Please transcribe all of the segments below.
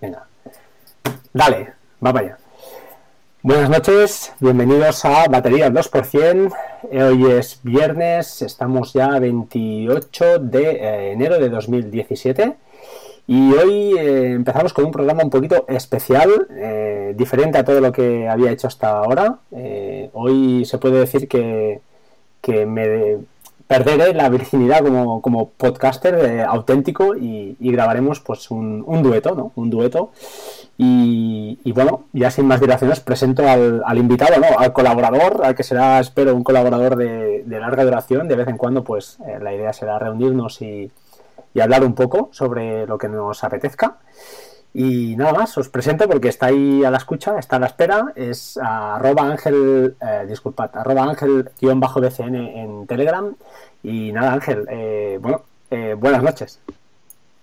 Venga. Dale, va para allá. Buenas noches, bienvenidos a Batería 2%. Hoy es viernes, estamos ya 28 de eh, enero de 2017 y hoy eh, empezamos con un programa un poquito especial, eh, diferente a todo lo que había hecho hasta ahora. hoy se puede decir que, que me perderé la virginidad como, como podcaster eh, auténtico y, grabaremos pues un, dueto, ¿no? Un dueto. Y, bueno, ya sin más dilaciones, presento al, invitado, ¿no? Al colaborador, al que será, espero, un colaborador de, larga duración. De vez en cuando, pues eh, la idea será reunirnos y, y hablar un poco sobre lo que nos apetezca. Y nada más, os presento porque está ahí a la escucha, está a la espera, es arroba ángel, eh, disculpad, arroba ángel-bcn en Telegram. Y nada, Ángel, eh, bueno, eh, buenas noches.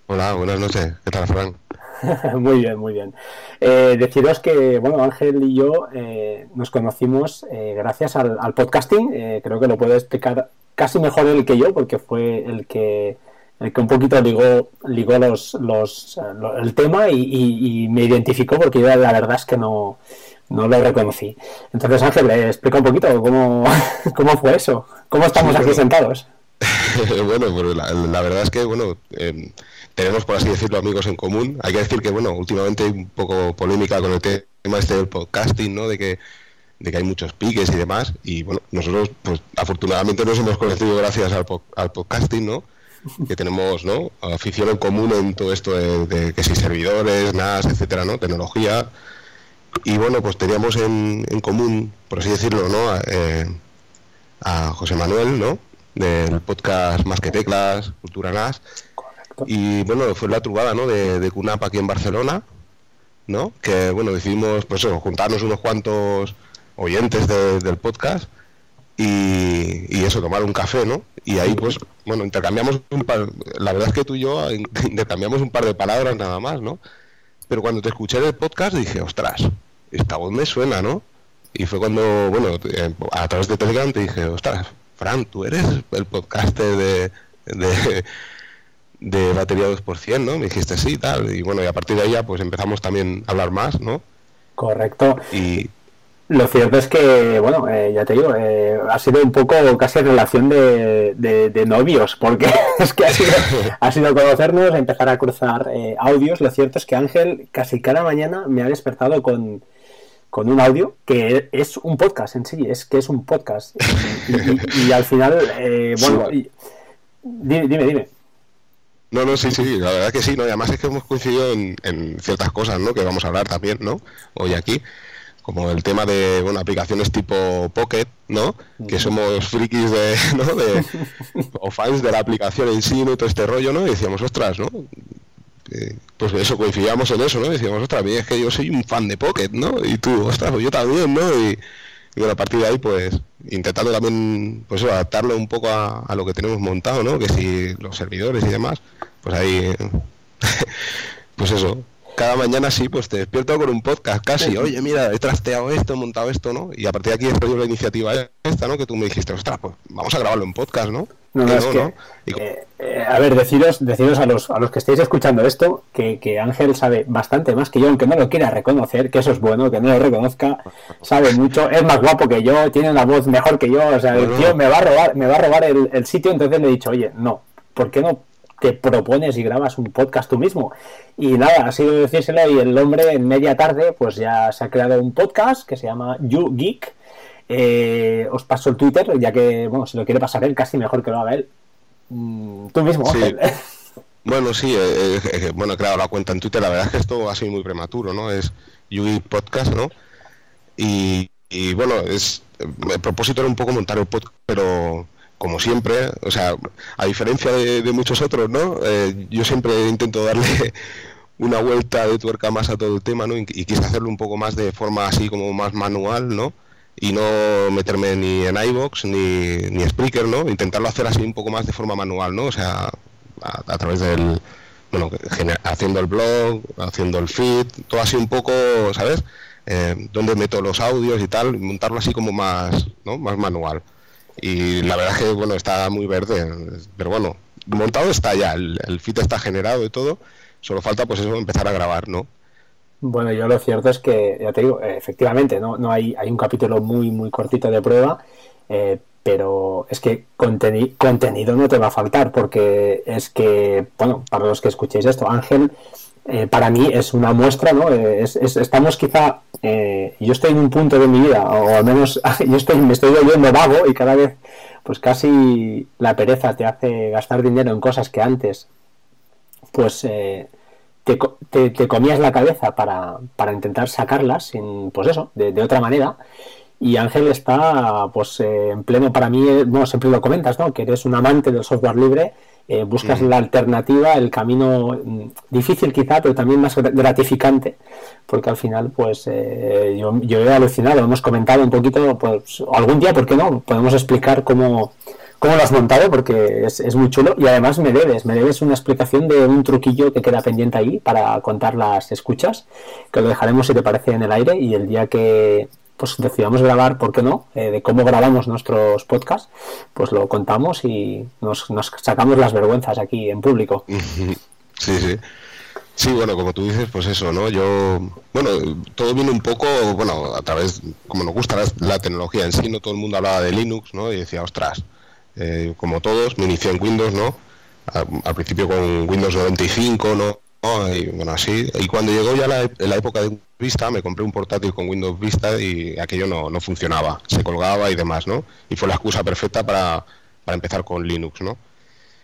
Hola, buenas noches, ¿qué tal, Fran? muy bien, muy bien. Eh, deciros que, bueno, Ángel y yo nos conocimos gracias al, podcasting, creo que lo puede explicar casi mejor él que yo, porque fue el que el que un poquito ligó, ligó los, los, el tema y, me identificó porque yo la verdad es que no, no lo reconocí. Entonces, Ángel, explica un poquito cómo, cómo fue eso, cómo estamos aquí sentados. bueno, pues la, verdad es que, bueno, em, tenemos, por así decirlo, amigos en común. Hay que decir que, bueno, últimamente hay un poco polémica con el tema este del podcasting, ¿no? De que de que hay muchos piques y demás y bueno nosotros pues afortunadamente nos hemos conocido gracias al, al podcasting no que tenemos ¿no? afición en común en todo esto de, que si servidores, NAS, etcétera, ¿no? tecnología. Y bueno, pues teníamos en, en común, por así decirlo, ¿no? a eh, José Manuel, ¿no? del podcast Más que Teclas, Cultura NAS. Y bueno, fue la trubada ¿no? de, de CUNAP aquí en Barcelona, ¿no? que bueno, decidimos pues juntarnos unos cuantos oyentes del podcast y, eso, tomar un café, ¿no? Y ahí, pues, bueno, intercambiamos un par, la verdad es que tú y yo intercambiamos un par de palabras nada más, ¿no? Pero cuando te escuché en el podcast dije, ostras, esta voz me suena, ¿no? Y fue cuando, bueno, a través de Telegram te dije, ostras, Fran, tú eres el podcaster de, de, de Batería 2%, ¿no? Me dijiste sí, tal. Y bueno, y a partir de ahí ya, pues empezamos también a hablar más, ¿no? Correcto. Y, lo cierto es que, bueno, eh, ya te digo, eh, ha sido un poco casi relación de, de, novios, porque es que ha sido, ha sido conocernos, empezar a cruzar eh, audios. Lo cierto es que Ángel casi cada mañana me ha despertado con, con un audio que es un podcast en sí, es que es un podcast. Y, al final, bueno, dime, dime, No, no, sí, sí, la verdad que sí, ¿no? Y además es que hemos coincidido en, en ciertas cosas, ¿no? Que vamos a hablar también, ¿no? Hoy aquí como el tema de bueno, aplicaciones tipo Pocket, ¿no? Que somos frikis de, ¿no? de o fans de la aplicación en sí, ¿no? Y todo este rollo, ¿no? Y decíamos, ostras, ¿no? pues eso, coincidíamos en eso, ¿no? Y decíamos, ostras, mí es que yo soy un fan de Pocket, ¿no? Y tú, ostras, pues yo también, ¿no? Y, bueno, a partir de ahí, pues, intentando también, pues adaptarlo un poco a, a lo que tenemos montado, ¿no? Que si los servidores y demás, pues ahí, pues eso, cada mañana sí, pues te despierto con un podcast casi. Oye, mira, he trasteado esto, he montado esto, ¿no? Y a partir de aquí he la iniciativa esta, ¿no? Que tú me dijiste, ostras, pues vamos a grabarlo en podcast, ¿no? No, no, es que, eh, eh, a ver, deciros, deciros a los, a los que estéis escuchando esto que, que, Ángel sabe bastante más que yo, aunque no lo quiera reconocer, que eso es bueno, que no lo reconozca, sabe mucho, es más guapo que yo, tiene una voz mejor que yo, o sea, el tío me va a robar, me va a robar el, el sitio, entonces le he dicho, oye, no, ¿por qué no te propones y grabas un podcast tú mismo. Y nada, ha sido decírselo y el hombre en media tarde pues ya se ha creado un podcast que se llama You Geek. Eh, os paso el Twitter, ya que, bueno, si lo quiere pasar él, casi mejor que lo haga él. Mm, tú mismo. Bueno, sí, eh, eh, bueno, he creado la cuenta en Twitter. La verdad es que esto ha sido muy prematuro, ¿no? Es Geek Podcast, ¿no? Y, y bueno, es el propósito era un poco montar el podcast, pero como siempre, o sea, a diferencia de, muchos otros, ¿no? Eh, yo siempre intento darle una vuelta de tuerca más a todo el tema, ¿no? Y, quise hacerlo un poco más de forma así como más manual, ¿no? Y no meterme ni en iBox ni, ni Spreaker, ¿no? Intentarlo hacer así un poco más de forma manual, ¿no? O sea, a, través del, bueno, haciendo el blog, haciendo el feed, todo así un poco, ¿sabes? Eh, donde meto los audios y tal, montarlo así como más, ¿no? Más manual y la verdad es que bueno está muy verde pero bueno montado está ya el, el fit está generado y todo solo falta pues eso empezar a grabar no Bueno, yo lo cierto es que, ya te digo, efectivamente, no, no hay, hay un capítulo muy, muy cortito de prueba, eh, pero es que contenido no te va a faltar, porque es que, bueno, para los que escuchéis esto, Ángel, eh, para mí es una muestra, ¿no? Eh, estamos quizá, yo estoy en un punto de mi vida, o al menos yo estoy, me estoy volviendo vago y cada vez, pues casi la pereza te hace gastar dinero en cosas que antes, pues te, comías la cabeza para, para, intentar sacarlas, sin, pues eso, de, otra manera. Y Ángel está pues eh, en pleno, para mí, no, eh, siempre lo comentas, ¿no? Que eres un amante del software libre, eh, buscas la alternativa, el camino mm, difícil quizá, pero también más gratificante, porque al final, pues yo, yo, he alucinado, hemos comentado un poquito, pues algún día, ¿por qué no? Podemos explicar cómo, cómo lo has montado, porque es, muy chulo. Y además me debes, me debes una explicación de un truquillo que queda pendiente ahí para contar las escuchas, que lo dejaremos si te parece en el aire y el día que pues decidamos grabar, ¿por qué no? Eh, de cómo grabamos nuestros podcasts, pues lo contamos y nos, nos sacamos las vergüenzas aquí en público. Sí, sí. Sí, bueno, como tú dices, pues eso, ¿no? Yo, bueno, todo viene un poco, bueno, a través, como nos gusta la, tecnología en sí, no todo el mundo hablaba de Linux, ¿no? Y decía, ostras, eh, como todos, me inicié en Windows, ¿no? Al, principio con Windows 95, ¿no? Y bueno, así. Y cuando llegó ya la, la, época de Vista, me compré un portátil con Windows Vista y aquello no, no funcionaba, se colgaba y demás, ¿no? Y fue la excusa perfecta para, para empezar con Linux, ¿no?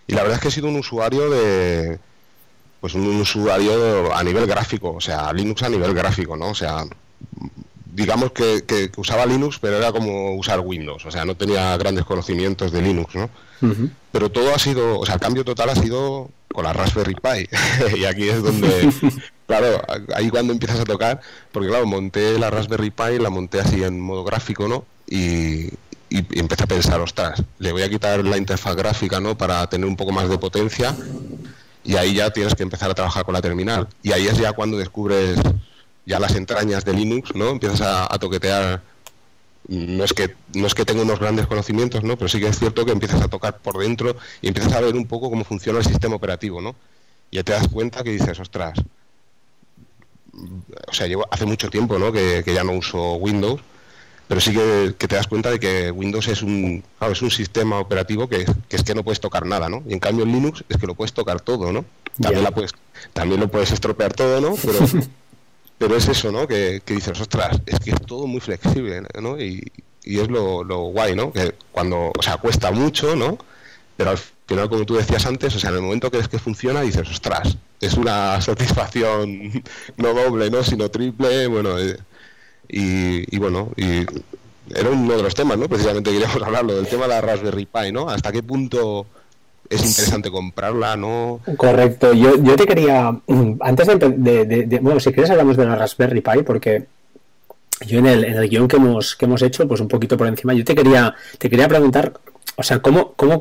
Y la verdad es que he sido un usuario de, pues un usuario a nivel gráfico, o sea, Linux a nivel gráfico, ¿no? O sea, digamos que, que, usaba Linux, pero era como usar Windows, o sea, no tenía grandes conocimientos de Linux, ¿no? Pero todo ha sido, o sea, el cambio total ha sido con la Raspberry Pi, y aquí es donde, claro, ahí cuando empiezas a tocar, porque claro, monté la Raspberry Pi, la monté así en modo gráfico, ¿no? Y, y, empecé a pensar, ostras, le voy a quitar la interfaz gráfica, ¿no? Para tener un poco más de potencia, y ahí ya tienes que empezar a trabajar con la terminal, y ahí es ya cuando descubres ya las entrañas de Linux, ¿no? Empiezas a, toquetear no es que no es que tenga unos grandes conocimientos, ¿no? Pero sí que es cierto que empiezas a tocar por dentro y empiezas a ver un poco cómo funciona el sistema operativo, ¿no? Y ya te das cuenta que dices, ostras, o sea, llevo hace mucho tiempo, ¿no? Que, ya no uso Windows, pero sí que, te das cuenta de que Windows es un, es un sistema operativo que, es que no puedes tocar nada, ¿no? Y en cambio en Linux es que lo puedes tocar todo, ¿no? También, la puedes, también lo puedes estropear todo, ¿no? Pero pero es eso, ¿no? Que, que, dices, ostras, es que es todo muy flexible, ¿no? Y, y es lo, lo, guay, ¿no? Que cuando, o sea, cuesta mucho, ¿no? Pero al final, como tú decías antes, o sea, en el momento que es que funciona, dices, ostras, es una satisfacción no doble, ¿no? Sino triple, bueno, eh, y, bueno, y era uno de los temas, ¿no? Precisamente queríamos hablarlo, del tema de la Raspberry Pi, ¿no? ¿Hasta qué punto es interesante comprarla, ¿no? Correcto. Yo, yo te quería, antes de, Bueno, si quieres hablamos de la Raspberry Pi, porque yo en el, en el guion que hemos, que hemos hecho, pues un poquito por encima, yo te quería, te quería preguntar, o sea, ¿cómo, cómo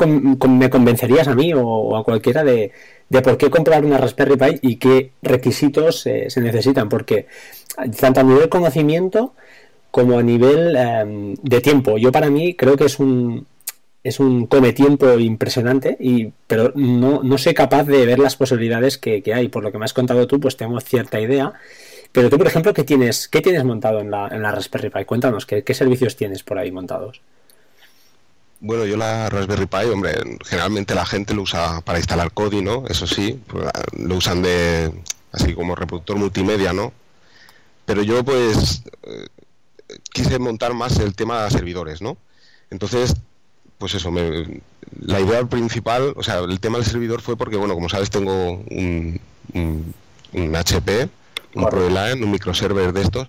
me convencerías a mí o, a cualquiera de, de, por qué comprar una Raspberry Pi y qué requisitos eh, se necesitan? Porque tanto a nivel conocimiento como a nivel em, de tiempo, yo para mí creo que es un, es un come tiempo impresionante, y, pero no, no soy capaz de ver las posibilidades que, hay. Por lo que me has contado tú, pues tengo cierta idea. Pero tú, por ejemplo, ¿qué tienes, qué tienes montado en la, en la Raspberry Pi? Cuéntanos, ¿qué, servicios tienes por ahí montados? Bueno, yo la Raspberry Pi, hombre, generalmente la gente lo usa para instalar Kodi, ¿no? Eso sí, pues, lo usan de así como reproductor multimedia, ¿no? Pero yo pues eh, quise montar más el tema de servidores, ¿no? Entonces pues eso, la idea principal, o sea, el tema del servidor fue porque, bueno, como sabes, tengo un, un, HP, un ProLine, un microserver de estos,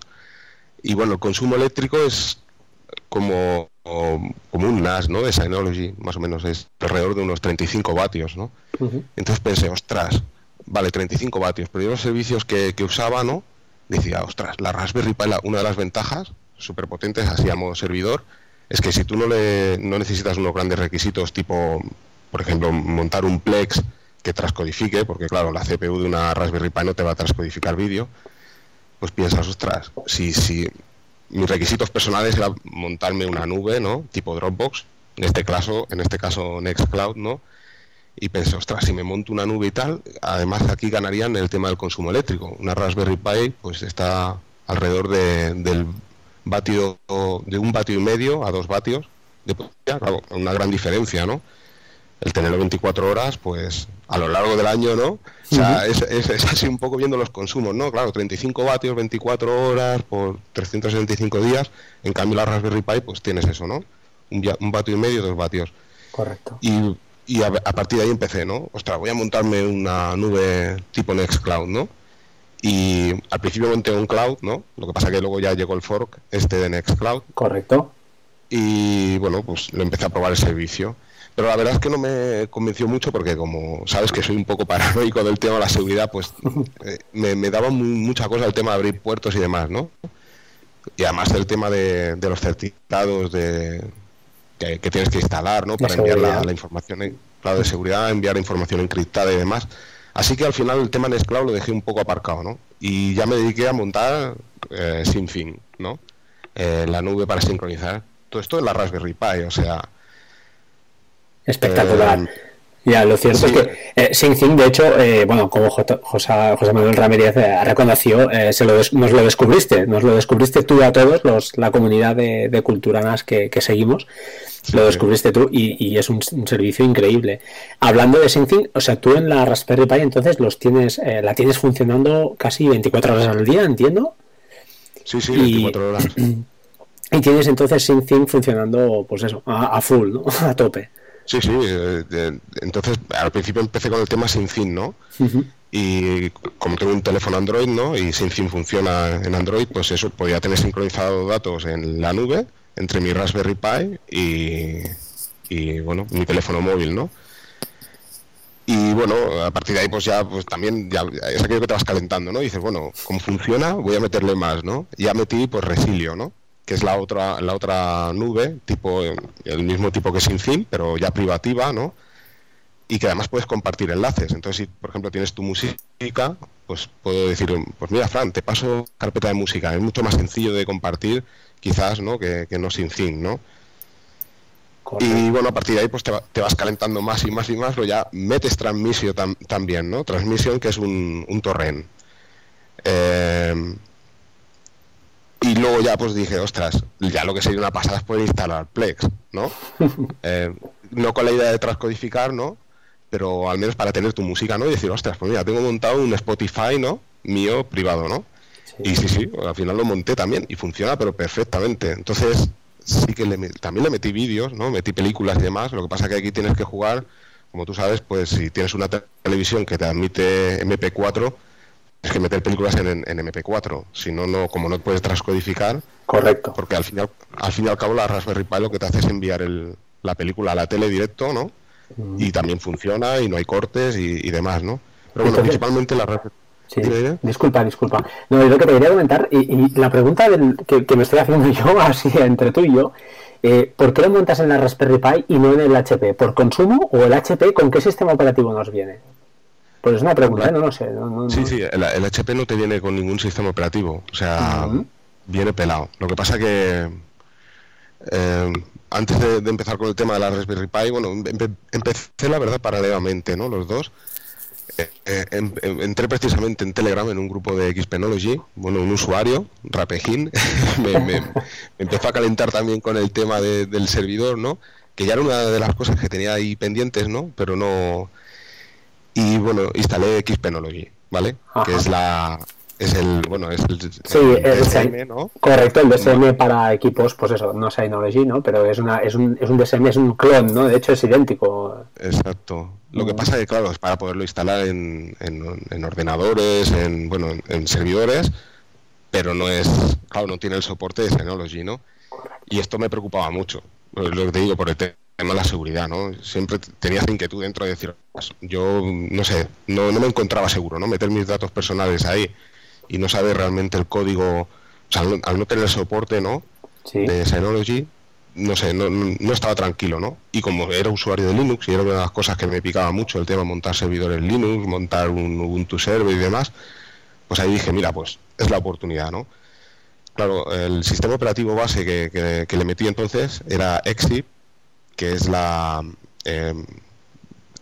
y bueno, el consumo eléctrico es como, como un NAS, ¿no? De Synology, más o menos, es alrededor de unos 35 vatios, ¿no? Entonces pensé, ostras, vale, 35 vatios, pero yo los servicios que, que usaba, ¿no? Decía, ostras, la Raspberry Pi, una de las ventajas, súper potentes, así a modo servidor, es que si tú no, le, no necesitas unos grandes requisitos tipo, por ejemplo, montar un Plex que transcodifique, porque claro, la CPU de una Raspberry Pi no te va a transcodificar vídeo, pues piensas, ostras, si, si mis requisitos personales era montarme una nube, ¿no? Tipo Dropbox, en este caso, en este caso Nextcloud, ¿no? y pensé, ostras, si me monto una nube y tal, además aquí ganarían el tema del consumo eléctrico. Una Raspberry Pi pues está alrededor de, del vatio, de un vatio y medio a dos vatios, de claro, una gran diferencia, ¿no? El tenerlo 24 horas, pues a lo largo del año, ¿no? O sea, es, es, así un poco viendo los consumos, ¿no? Claro, 35 vatios, 24 horas por 365 días, en cambio la Raspberry Pi, pues tienes eso, ¿no? Un, un vatio y medio, dos vatios. Correcto. Y y a, partir de ahí empecé, ¿no? Ostras, voy a montarme una nube tipo Nextcloud, ¿no? Y al principio monté un cloud, ¿no? Lo que pasa que luego ya llegó el fork este de Nextcloud. Correcto. Y bueno, pues lo empecé a probar el servicio. Pero la verdad es que no me convenció mucho porque como sabes que soy un poco paranoico del tema de la seguridad, pues eh, me, daba mucha cosa el tema de abrir puertos y demás, ¿no? Y además el tema de los certificados de, que, tienes que instalar ¿no? para enviar la, información, en, claro, de seguridad, enviar información encriptada y demás. Así que al final el tema Nextcloud lo dejé un poco aparcado, ¿no? Y ya me dediqué a montar eh, sin fin, ¿no? Eh, la nube para sincronizar. Todo esto en la Raspberry Pi, o sea... Espectacular. Eh, ya, lo cierto es que eh, de hecho, eh, bueno, como José, Manuel Ramírez eh, reconoció, eh, se lo nos lo descubriste, nos lo descubriste tú a todos, los, la comunidad de, de culturanas que, seguimos, lo descubriste tú y, es un, servicio increíble. Hablando de SyncThing, o sea, tú en la Raspberry Pi entonces los tienes, la tienes funcionando casi 24 horas al día, entiendo. Sí, sí, 24 horas. Y tienes entonces SyncThing funcionando, pues eso, a, a full, ¿no? a tope. Sí, sí. Eh, entonces, al principio empecé con el tema sin fin, ¿no? Y como tengo un teléfono Android, ¿no? Y sin fin funciona en Android, pues eso, podía tener sincronizados datos en la nube entre mi Raspberry Pi y, y bueno, mi teléfono móvil, ¿no? Y bueno, a partir de ahí pues ya pues también ya es aquello que te vas calentando, ¿no? Y dices, bueno, como funciona, voy a meterle más, ¿no? ya metí pues Resilio, ¿no? Que es la otra, la otra nube, tipo el mismo tipo que SyncThing, pero ya privativa, ¿no? Y que además puedes compartir enlaces. Entonces, si por ejemplo tienes tu música, pues puedo decir, pues mira, Fran, te paso carpeta de música. Es mucho más sencillo de compartir, quizás, ¿no? Que, que no SyncThing, ¿no? Y bueno, a partir de ahí pues te, vas calentando más y más y más, pero ya metes Transmission también, ¿no? Transmission que es un, un torrent. Eh, y luego ya pues dije, ostras, ya lo que sería una pasada es poder instalar Plex, ¿no? Eh, no con la idea de transcodificar, ¿no? Pero al menos para tener tu música, ¿no? Y decir, ostras, pues mira, tengo montado un Spotify, ¿no? Mío, privado, ¿no? Y sí, sí, al final lo monté también y funciona, pero perfectamente. Entonces, sí que también le metí vídeos, ¿no? Metí películas y demás. Lo que pasa que aquí tienes que jugar, como tú sabes, pues si tienes una televisión que te admite MP4, es que meter películas en, MP4, si no, no, como no puedes transcodificar. Correcto. Porque al final, al fin y al cabo la Raspberry Pi lo que te hace es enviar el, la película a la tele directo, ¿no? Mm. Y también funciona y no hay cortes y, demás, ¿no? Pero bueno, principalmente la Raspberry Sí, disculpa, disculpa. No, lo que te quería comentar, y, la pregunta que, me estoy haciendo yo, así entre tú y yo, eh, ¿por qué lo montas en la Raspberry Pi y no en el HP? ¿Por consumo o el HP con qué sistema operativo nos viene? Pues es una pregunta, ¿eh? no, no sé. sí, sí, el, HP no te viene con ningún sistema operativo, o sea, viene pelado. Lo que pasa que eh, antes de, empezar con el tema de la Raspberry Pi, bueno, empecé la verdad paralelamente, ¿no? Los dos. Eh, em, em, entré precisamente en Telegram en un grupo de Xpenology, bueno, un usuario, Rapejín, me, empezó a calentar también con el tema del servidor, ¿no? Que ya era una de las cosas que tenía ahí pendientes, ¿no? Pero no y bueno, instalé Xpenology, ¿vale? Que es la es el bueno es el, sí, DSM, ¿no? correcto el DSM para equipos pues eso no Synology no pero es una es un, es un DSM es un clon no de hecho es idéntico. Exacto. Lo que pasa es que claro es para poderlo instalar en, en, ordenadores en bueno en, servidores pero no es claro no tiene el soporte de Synology no y esto me preocupaba mucho lo que te digo por el tema de la seguridad, ¿no? Siempre tenía esa inquietud dentro de decir, yo no sé, no, no me encontraba seguro, ¿no? Meter mis datos personales ahí y no saber realmente el código, o sea, al no, tener soporte, ¿no? De Synology, no sé, no, no, estaba tranquilo, ¿no? Y como era usuario de Linux y era una de las cosas que me picaba mucho el tema de montar servidores Linux, montar un Ubuntu server y demás, pues ahí dije, mira, pues es la oportunidad, ¿no? Claro, el sistema operativo base que, le metí entonces era Exip, que es la, em,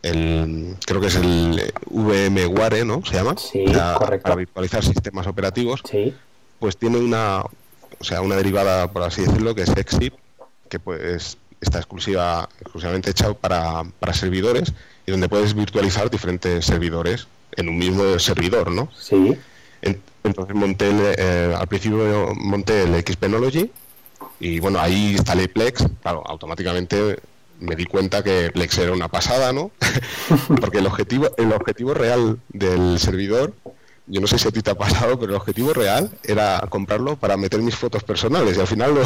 el, creo que es el VMware, ¿no? Se llama. Sí, correcto. Para virtualizar sistemas operativos. Sí. Pues tiene una, o sea, una derivada, por así decirlo, que es Exip, que pues está exclusiva, exclusivamente hecha para, para servidores y donde puedes virtualizar diferentes servidores en un mismo servidor, ¿no? Sí. Entonces monté eh, al principio monté el Xpenology y bueno, ahí instalé Plex, claro, automáticamente me di cuenta que Plex era una pasada, ¿no? Porque el objetivo, el objetivo real del servidor, yo no sé si a ti te ha pasado, pero el objetivo real era comprarlo para meter mis fotos personales. Y al final lo,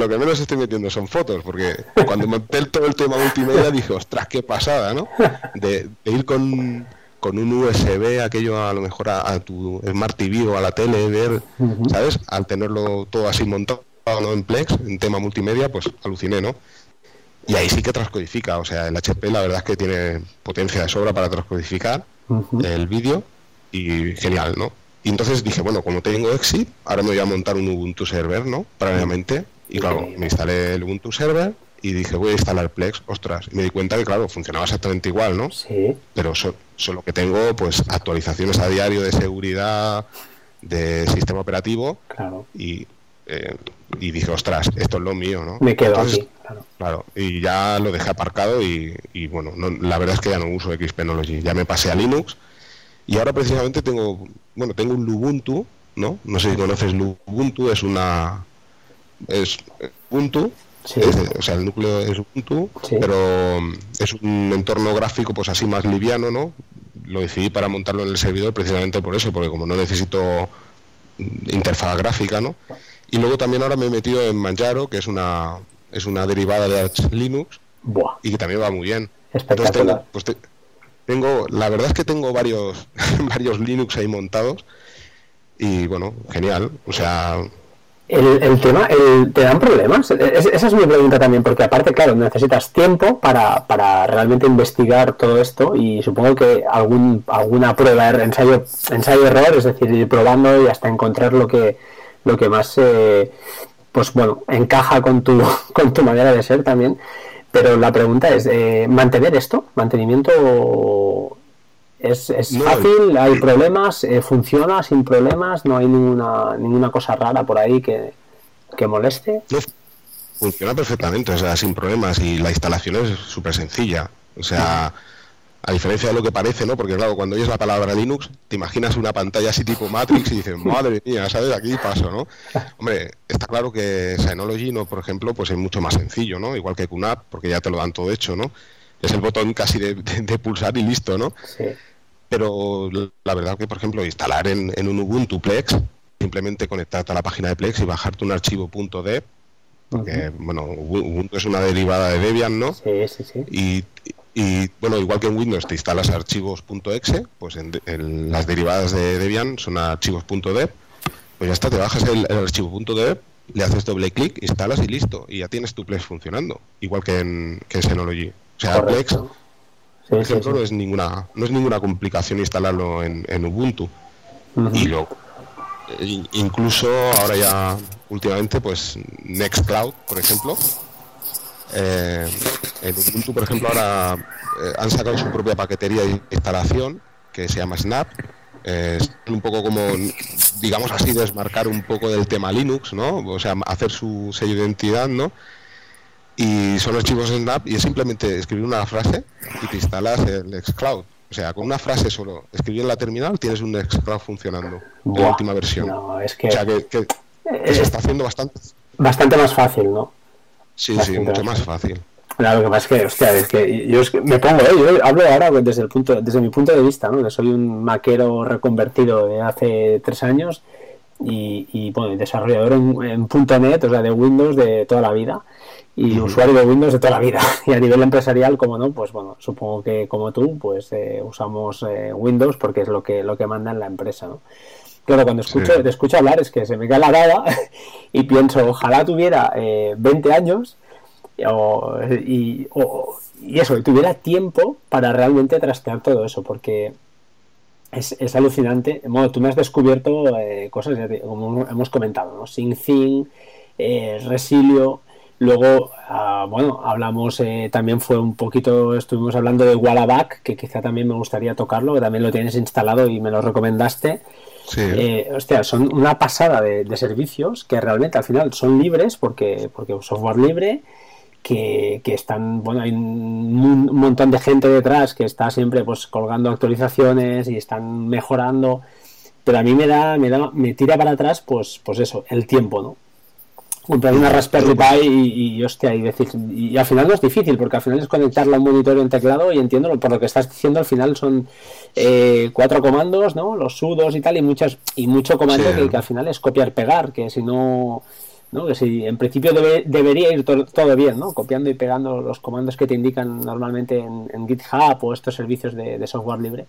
lo que menos estoy metiendo son fotos, porque cuando monté todo el tema multimedia dije, ostras, qué pasada, ¿no? de ir con, con un USB, aquello a lo mejor a, tu Smart TV o a la tele, ver, ¿sabes? Al tenerlo todo así montado ¿no? en Plex, en tema multimedia, pues aluciné, ¿no? Y ahí sí que transcodifica, o sea, el HP la verdad es que tiene potencia de sobra para transcodificar el vídeo y genial, ¿no? Y entonces dije, bueno, como tengo Exit, ahora me voy a montar un Ubuntu Server, ¿no? Previamente. Y claro, me instalé el Ubuntu Server y dije, voy a instalar Plex, ostras, y me di cuenta que, claro, funcionaba exactamente igual, ¿no? Sí. Pero solo que tengo, pues, actualizaciones a diario de seguridad, de sistema operativo, claro. y, eh, y dije, ostras, esto es lo mío, ¿no? Me quedo aquí, claro. Claro, y ya lo dejé aparcado y, bueno, la verdad es que ya no uso Xpenology, ya me pasé a Linux, y ahora precisamente tengo, bueno, tengo un Lubuntu, ¿no? No sé si conoces Lubuntu, es una... es Ubuntu, o sea, el núcleo es Ubuntu, pero mm, es un entorno gráfico pues así más liviano, ¿no? Lo decidí para montarlo en el servidor precisamente por eso, porque como no necesito interfaz gráfica, ¿no? Y luego también ahora me he metido en Manjaro, que es una es una derivada de Arch Linux y que también va muy bien. Espectacular. pues tengo, la verdad es que tengo varios varios Linux ahí montados y bueno, genial. O sea, el, tema, el, ¿te dan problemas? esa es mi pregunta también, porque aparte, claro, necesitas tiempo para, para realmente investigar todo esto y supongo que algún, alguna prueba, er, ensayo, ensayo error, es decir, ir probando y hasta encontrar lo que, lo que más, eh, pues bueno, encaja con tu, con tu manera de ser también. Pero la pregunta es, eh, ¿mantener esto? ¿Mantenimiento ¿Es, es fácil? ¿Hay problemas? Eh, ¿Funciona sin problemas? ¿No hay ninguna, ninguna cosa rara por ahí que, moleste? funciona perfectamente, o sea, sin problemas y la instalación es súper sencilla. O sea, a diferencia de lo que parece, ¿no? Porque claro, cuando oyes la palabra Linux, te imaginas una pantalla así tipo Matrix y dices, madre mía, ¿sabes? Aquí paso, ¿no? Hombre, está claro que Synology, ¿no? Por ejemplo, pues es mucho más sencillo, ¿no? Igual que QNAP, porque ya te lo dan todo hecho, ¿no? Es el botón casi de, de pulsar y listo, ¿no? Sí pero la verdad que, por ejemplo, instalar en, un Ubuntu Plex, simplemente conectarte a la página de Plex y bajarte un archivo .deb, porque, bueno, Ubuntu es una derivada de Debian, ¿no? Sí, sí, sí. Y, y bueno, igual que en Windows te instalas archivos .exe, pues en, las derivadas de Debian son archivos .deb, pues ya está, te bajas el, archivo .deb, le haces doble clic, instalas y listo, y ya tienes tu Plex funcionando, igual que en, que en Synology. O sea, Plex por ejemplo, no es ninguna no es ninguna complicación instalarlo en, Ubuntu. Y luego, eh, incluso ahora ya últimamente, pues Nextcloud, por ejemplo, eh, en Ubuntu, por ejemplo, ahora eh, han sacado su propia paquetería de instalación que se llama Snap. es un poco como, digamos así, desmarcar un poco del tema Linux, ¿no? O sea, hacer su sello de identidad, ¿no? y son archivos Snap y es simplemente escribir una frase y te instalas el Nextcloud. O sea, con una frase solo, escribir en la terminal, tienes un Nextcloud funcionando, la última versión. No, es que, o sea, que, se está haciendo bastante. Bastante más fácil, ¿no? Sí, sí, mucho más fácil. Claro, lo que pasa es que, hostia, es que yo me pongo, ¿eh? yo hablo ahora desde el punto, desde mi punto de vista, ¿no? Que soy un maquero reconvertido de hace tres años y, y bueno, desarrollador en, en .NET, o sea, de Windows de toda la vida y usuario de Windows de toda la vida. Y a nivel empresarial, como no, pues bueno, supongo que como tú, pues eh, usamos eh, Windows porque es lo que lo que manda en la empresa, ¿no? Claro, cuando escucho, te escucho hablar es que se me cae la baba y pienso, ojalá tuviera eh, 20 años y, y eso, y tuviera tiempo para realmente trastear todo eso, porque es, es alucinante. Bueno, tú me has descubierto eh, cosas, como hemos comentado, ¿no? SyncThing, Resilio, Luego, ah, bueno, hablamos, eh, también fue un poquito, estuvimos hablando de Wallaback, que quizá también me gustaría tocarlo, que también lo tienes instalado y me lo recomendaste. Sí. Eh, hostia, son una pasada de, servicios que realmente al final son libres porque, porque software libre, que, que, están, bueno, hay un, montón de gente detrás que está siempre pues colgando actualizaciones y están mejorando, pero a mí me da, me da, me tira para atrás, pues, pues eso, el tiempo, ¿no? Comprar una Raspberry Pi y, y, hostia, y decir, y, al final no es difícil, porque al final es conectarla a un monitor y un teclado, y entiendo, por lo que estás diciendo, al final son eh, cuatro comandos, ¿no? Los sudos y tal, y muchas, y mucho comando que, al final es copiar pegar, que si no, ¿no? Que si en principio debería ir todo bien, ¿no? Copiando y pegando los comandos que te indican normalmente en, GitHub o estos servicios de, de, software libre.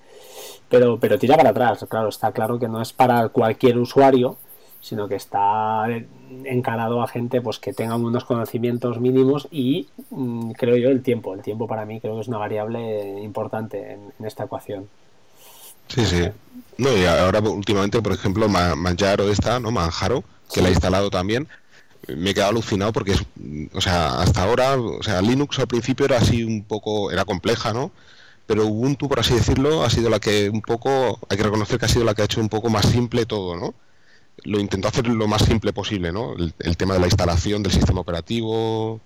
Pero, pero tira para atrás, claro, está claro que no es para cualquier usuario sino que está encarado a gente pues que tenga unos conocimientos mínimos y mm, creo yo el tiempo. El tiempo para mí creo que es una variable importante en, esta ecuación. Sí, sí. No, y ahora últimamente, por ejemplo, Manjaro está, ¿no? Manjaro, que la he instalado también, me he quedado alucinado porque es, o sea, hasta ahora, o sea, Linux al principio era así un poco, era compleja, ¿no? Pero Ubuntu, por así decirlo, ha sido la que un poco, hay que reconocer que ha sido la que ha hecho un poco más simple todo, ¿no? Lo intentó hacer lo más simple posible, ¿no? El, tema de la instalación del sistema operativo,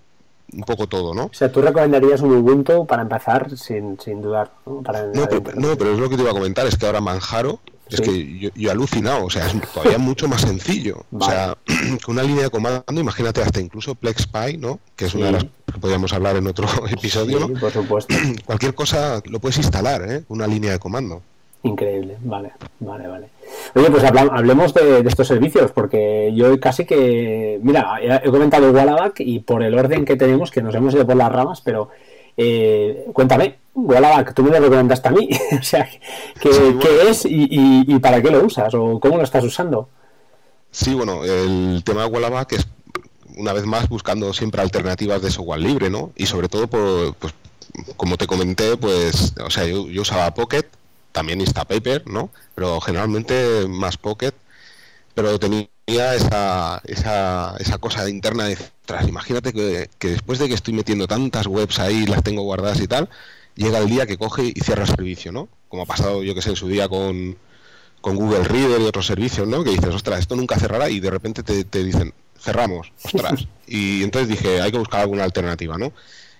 un poco todo, ¿no? O sea, tú recomendarías un Ubuntu para empezar sin, sin dudar, ¿no? no, pero, es lo que te iba a comentar, es que ahora Manjaro, es que yo, he alucinado, o sea, es todavía mucho más sencillo. O sea, con una línea de comando, imagínate hasta incluso PlexPy, ¿no? Que es una de las que podríamos hablar en otro episodio, ¿no? por supuesto. Cualquier cosa lo puedes instalar, ¿eh? Una línea de comando. Increíble, vale, vale, vale. Oye, pues hablemos de, estos servicios, porque yo casi que, mira, he comentado Wallaback y por el orden que tenemos, que nos hemos ido por las ramas, pero eh, cuéntame, Wallaback, tú me lo recomendaste a mí, o sea, ¿qué, es y, para qué lo usas o cómo lo estás usando? Sí, bueno, el tema de Wallaback es, una vez más, buscando siempre alternativas de software libre, ¿no? Y sobre todo, por, pues, como te comenté, pues, o sea, yo, yo usaba Pocket, también Instapaper, ¿no? Pero generalmente más Pocket, pero tenía esa, esa, esa cosa interna de, tras, imagínate que, después de que estoy metiendo tantas webs ahí, las tengo guardadas y tal, llega el día que coge y cierra el servicio, ¿no? Como ha pasado, yo que sé, en su día con, con Google Reader y otros servicios, ¿no? Que dices, ostras, esto nunca cerrará y de repente te, te dicen, cerramos, ostras. Y entonces dije, hay que buscar alguna alternativa, ¿no?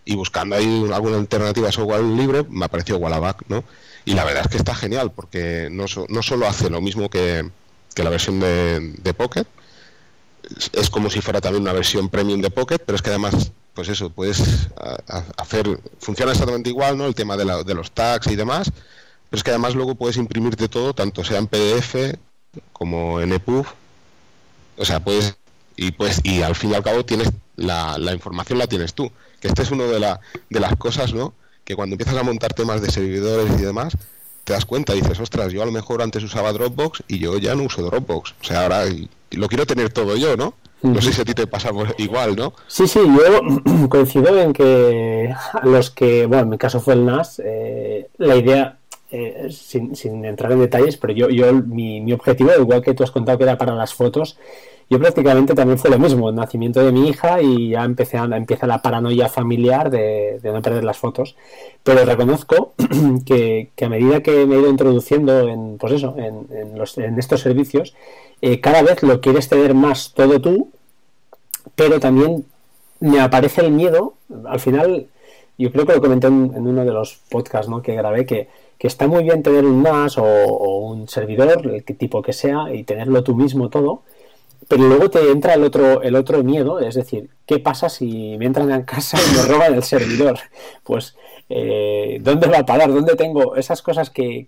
Y buscando ahí alguna alternativa a software libre, me apareció Wallaback, ¿no? Y la verdad es que está genial porque no, no solo hace lo mismo que, la versión de, Pocket, es, como si fuera también una versión premium de Pocket, pero es que además, pues eso, puedes hacer, funciona exactamente igual, ¿no? El tema de, de los tags y demás, pero es que además luego puedes imprimirte todo, tanto sea en PDF como en EPUB, o sea, puedes, y pues, y al fin y al cabo tienes la, la información la tienes tú, que esta es una de, la, de las cosas, ¿no? Que cuando empiezas a montar temas de servidores y demás, te das cuenta y dices, ostras, yo a lo mejor antes usaba Dropbox y yo ya no uso Dropbox. O sea, ahora lo quiero tener todo yo, ¿no? No sé si a ti te pasa igual, ¿no? Sí, sí, yo coincido en que los que, bueno, en mi caso fue el NAS, eh, la idea, eh, sin, sin, entrar en detalles, pero yo, yo mi, mi objetivo, igual que tú has contado que era para las fotos, yo prácticamente también fue lo mismo, el nacimiento de mi hija y ya empecé a, empieza la paranoia familiar de, no perder las fotos. Pero reconozco que, a medida que me he ido introduciendo en, pues eso, en, los, en estos servicios, eh, cada vez lo quieres tener más todo tú, pero también me aparece el miedo, al final, yo creo que lo comenté en, uno de los podcasts ¿no? que grabé, que, que está muy bien tener un NAS o, o un servidor, el tipo que sea, y tenerlo tú mismo todo, pero luego te entra el otro, el otro miedo, es decir, ¿qué pasa si me entran en casa y me roban el servidor? Pues, eh, ¿dónde va a parar? ¿Dónde tengo esas cosas que,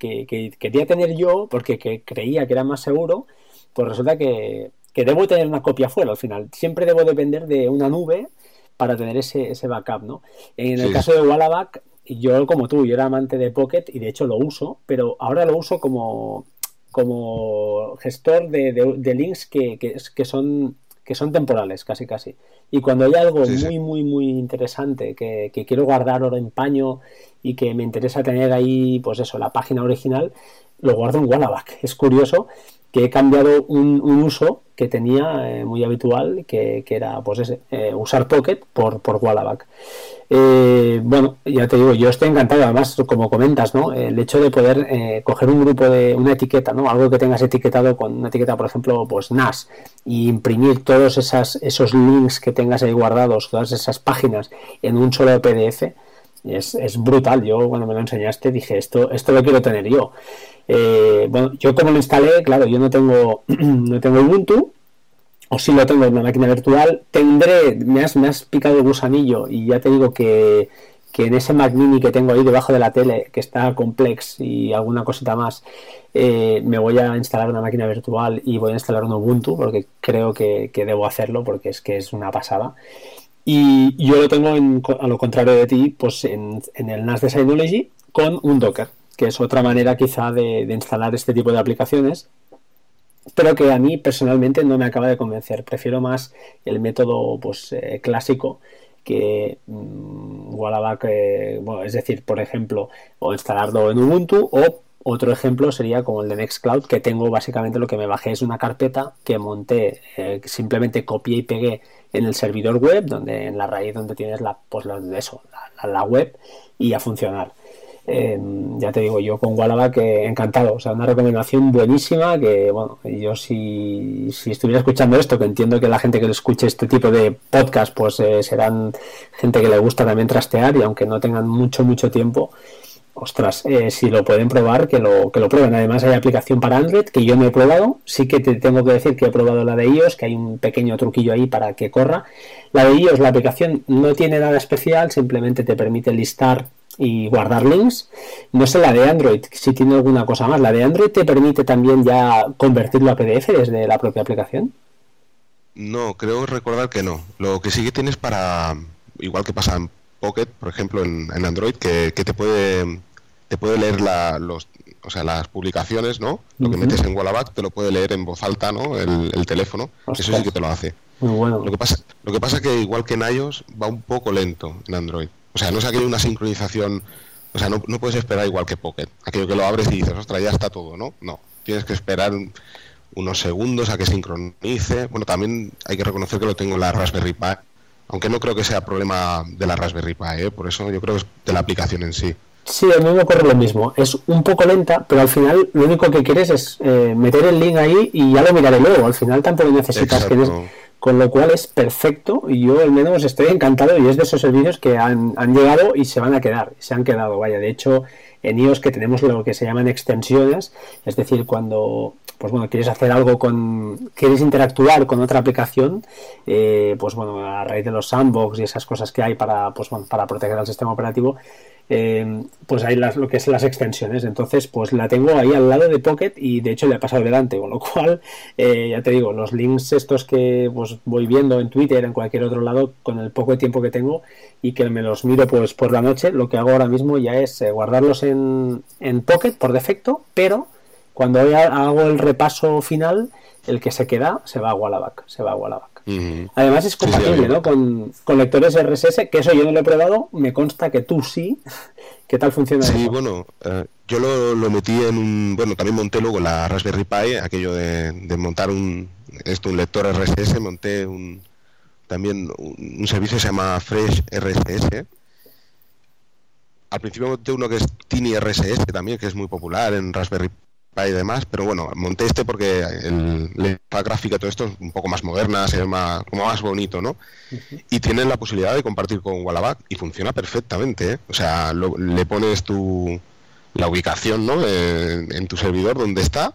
quería tener yo porque creía que era más seguro? Pues resulta que, debo tener una copia fuera al final. Siempre debo depender de una nube para tener ese, ese backup, ¿no? En el caso de Wallaback, yo como tú, yo era amante de Pocket y de hecho lo uso, pero ahora lo uso como como gestor de, links que, que, son que son temporales, casi casi. Y cuando hay algo muy, muy, muy interesante que, quiero guardar oro en paño y que me interesa tener ahí, pues eso, la página original, lo guardo en Wallaback. Es curioso que he cambiado un, uso que tenía eh, muy habitual, que, era pues ese, eh, usar Pocket por, por Wallaback. Eh, bueno, ya te digo, yo estoy encantado, además, como comentas, ¿no? El hecho de poder coger un grupo de una etiqueta, ¿no? Algo que tengas etiquetado con una etiqueta, por ejemplo, pues NAS, y imprimir todos esas, esos links que tengas ahí guardados, todas esas páginas en un solo PDF, es, es brutal. Yo cuando me lo enseñaste dije, esto, esto lo quiero tener yo. Eh, bueno, yo como lo instalé, claro, yo no tengo, no tengo Ubuntu, o si lo tengo en una máquina virtual, tendré, me has, me has picado el gusanillo y ya te digo que, en ese Mac mini que tengo ahí debajo de la tele, que está complex y alguna cosita más, eh, me voy a instalar una máquina virtual y voy a instalar un Ubuntu, porque creo que, debo hacerlo, porque es que es una pasada. Y yo lo tengo, a lo contrario de ti, pues en, en el NAS de Synology con un Docker que es otra manera quizá de, instalar este tipo de aplicaciones, pero que a mí personalmente no me acaba de convencer. Prefiero más el método pues, eh, clásico que mmm, eh, es decir, por ejemplo, o instalarlo en Ubuntu o otro ejemplo sería como el de Nextcloud, que tengo básicamente lo que me bajé es una carpeta que monté, eh, simplemente copié y pegué en el servidor web, donde en la raíz donde tienes la, pues eso, la web y a funcionar. Em, ya te digo, yo con Wallaback encantado, o sea, una recomendación buenísima que, bueno, yo si, si estuviera escuchando esto, que entiendo que la gente que le escuche este tipo de podcast, pues eh, serán gente que le gusta también trastear y aunque no tengan mucho, mucho tiempo, ostras, eh, si lo pueden probar, que lo, que lo prueben. Además hay aplicación para Android que yo no he probado, sí que te tengo que decir que he probado la de iOS, que hay un pequeño truquillo ahí para que corra. La de iOS, la aplicación no tiene nada especial, simplemente te permite listar y guardar links. No sé la de Android, si tiene alguna cosa más. ¿La de Android te permite también ya convertirlo a PDF desde la propia aplicación? No, creo recordar que no. Lo que sí que tienes para, igual que pasa en Pocket, por ejemplo, en, Android, que, te puede te puede leer la, los, o sea, las publicaciones, ¿no? Lo que metes en Wallaback te lo puede leer en voz alta, ¿no? El, teléfono. Eso sí que te lo hace. Muy bueno. Lo que pasa, lo que pasa que igual que en iOS va un poco lento en Android. O sea, no es aquello una sincronización, o sea, no, puedes esperar igual que Pocket, aquello que lo abres y dices, ostras, ya está todo, ¿no? No, tienes que esperar unos segundos a que sincronice. Bueno, también hay que reconocer que lo tengo en la Raspberry Pi, aunque no creo que sea problema de la Raspberry Pi, ¿eh? por eso yo creo que es de la aplicación en sí. Sí, a mí me ocurre lo mismo. Es un poco lenta, pero al final lo único que quieres es eh, meter el link ahí y ya lo miraré luego. Al final tampoco necesitas que con lo cual es perfecto y yo al menos estoy encantado y es de esos servicios que han, llegado y se van a quedar, se han quedado, vaya, de hecho en iOS que tenemos lo que se llaman extensiones, es decir, cuando pues bueno, quieres hacer algo con, quieres interactuar con otra aplicación, eh, pues bueno, a raíz de los sandbox y esas cosas que hay para, pues para proteger al sistema operativo, eh, pues hay las, lo que es las extensiones. Entonces, pues la tengo ahí al lado de Pocket y de hecho le he pasado delante, con lo cual, eh, ya te digo, los links estos que pues voy viendo en Twitter, en cualquier otro lado, con el poco tiempo que tengo y que me los miro pues por la noche, lo que hago ahora mismo ya es eh, guardarlos en, en Pocket por defecto, pero cuando hago el repaso final, el que se queda se va a Wallaback, se va a Wallaback. Además es compatible, ¿no? Con, lectores RSS, que eso yo no lo he probado, me consta que tú sí. ¿Qué tal funciona Sí, bueno, eh, yo lo, metí en un... Bueno, también monté luego la Raspberry Pi, aquello de, montar un, esto, un lector RSS, monté un, también un, servicio que se llama Fresh RSS. Al principio monté uno que es Tiny RSS también, que es muy popular en Raspberry y demás, pero bueno, monté este porque el, la gráfica todo esto es un poco más moderna, se ve más, como más bonito, ¿no? Y tienen la posibilidad de compartir con Wallaback y funciona perfectamente, ¿eh? O sea, le pones tu, la ubicación, ¿no? en tu servidor donde está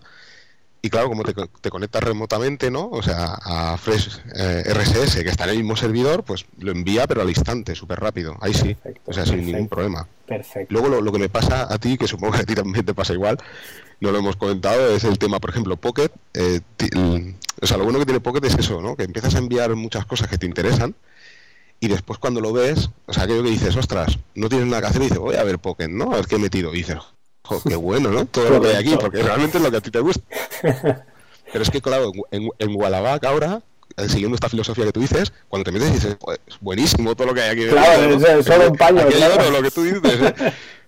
y claro, como te, te, conectas remotamente, ¿no? O sea, a Fresh eh, RSS, que está en el mismo servidor, pues lo envía, pero al instante, súper rápido. Ahí sí. o sea, sin ningún problema. Perfecto. Luego lo, que me pasa a ti, que supongo que a ti también te pasa igual, no lo hemos comentado, es el tema, por ejemplo, Pocket. Eh, o sea, lo bueno que tiene Pocket es eso, ¿no? Que empiezas a enviar muchas cosas que te interesan y después cuando lo ves, o sea, aquello que dices, ostras, no tienes nada que hacer y dices, voy a ver Pocket, ¿no? A ver qué he metido. Y dices, qué bueno, ¿no? Todo lo que hay aquí, porque realmente es lo que a ti te gusta. Pero es que, claro, en, en ahora, eh, siguiendo esta filosofía que tú dices, cuando te metes dices, pues buenísimo todo lo que hay aquí. Claro, es solo un paño. Aquí hay lo que tú dices, ¿eh?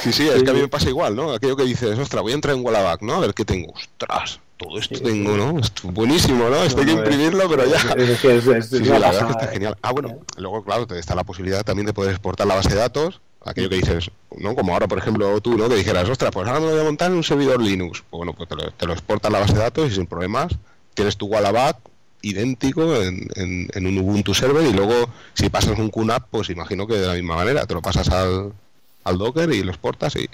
Sí, sí, es que a mí me pasa igual, ¿no? Aquello que dices, ostras, voy a entrar en Wallaback, ¿no? A ver qué tengo. Ostras, todo esto tengo, ¿no? Esto, buenísimo, ¿no? Esto hay que imprimirlo, pero ya. sí, la verdad es que está genial. Ah, bueno, luego, claro, te está la posibilidad también de poder exportar la base de datos, aquello que dices, ¿no? Como ahora, por ejemplo, tú, ¿no? Que dijeras, ostras, pues ahora me voy a montar en un servidor Linux. Pues bueno, pues te lo, te lo exportas la base de datos y sin problemas tienes tu Wallaback idéntico en, en, un Ubuntu server y luego si pasas un QNAP, pues imagino que de la misma manera, te lo pasas al, al Docker y lo exportas y,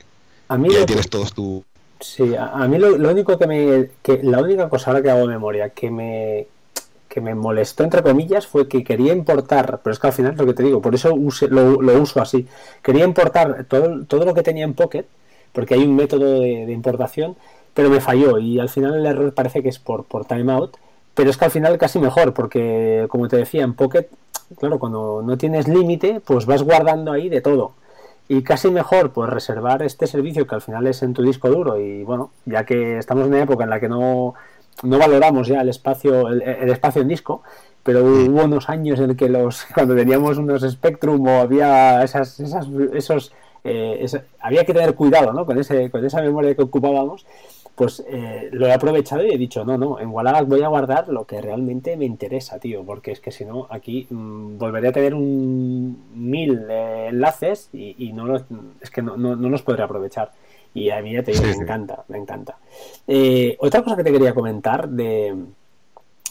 ahí tienes todos tu... Sí, a, mí lo, único que me... Que, la única cosa ahora que hago memoria que me que me molestó entre comillas fue que quería importar, pero es que al final es lo que te digo, por eso lo, lo, uso así, quería importar todo, todo lo que tenía en Pocket, porque hay un método de, importación, pero me falló y al final el error parece que es por, por timeout pero es que al final casi mejor, porque como te decía, en Pocket, claro, cuando no tienes límite, pues vas guardando ahí de todo. Y casi mejor, pues reservar este servicio que al final es en tu disco duro. Y bueno, ya que estamos en una época en la que no, no valoramos ya el espacio, el, espacio en disco, pero hubo unos años en que los, cuando teníamos unos Spectrum o había esas, esas esos, eh, había que tener cuidado ¿no? con, ese, con esa memoria que ocupábamos pues eh, lo he aprovechado y he dicho, no, no, en Wallace voy a guardar lo que realmente me interesa, tío, porque es que si no, aquí mm, volveré a tener un mil eh, enlaces y, no los, es que no, no, los podré aprovechar. Y a mí ya te digo, me encanta, me encanta. Eh, otra cosa que te quería comentar de,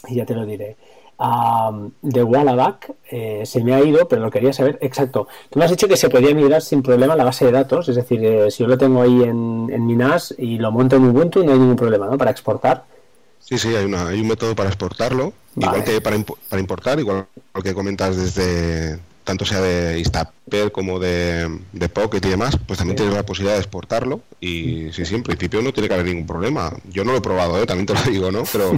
y ya te lo diré, de Wallaback eh, se me ha ido, pero lo quería saber exacto. Tú me has dicho que se podía migrar sin problema la base de datos, es decir, eh, si yo lo tengo ahí en, en mi NAS y lo monto en Ubuntu, no hay ningún problema, ¿no? Para exportar. Sí, sí, hay, una, hay un método para exportarlo, igual que para, para importar, igual que comentas desde tanto sea de Instaper como de, de Pocket y demás, pues también tienes la posibilidad de exportarlo y sí, sí, en principio no tiene que haber ningún problema. Yo no lo he probado, ¿eh? también te lo digo, ¿no? Pero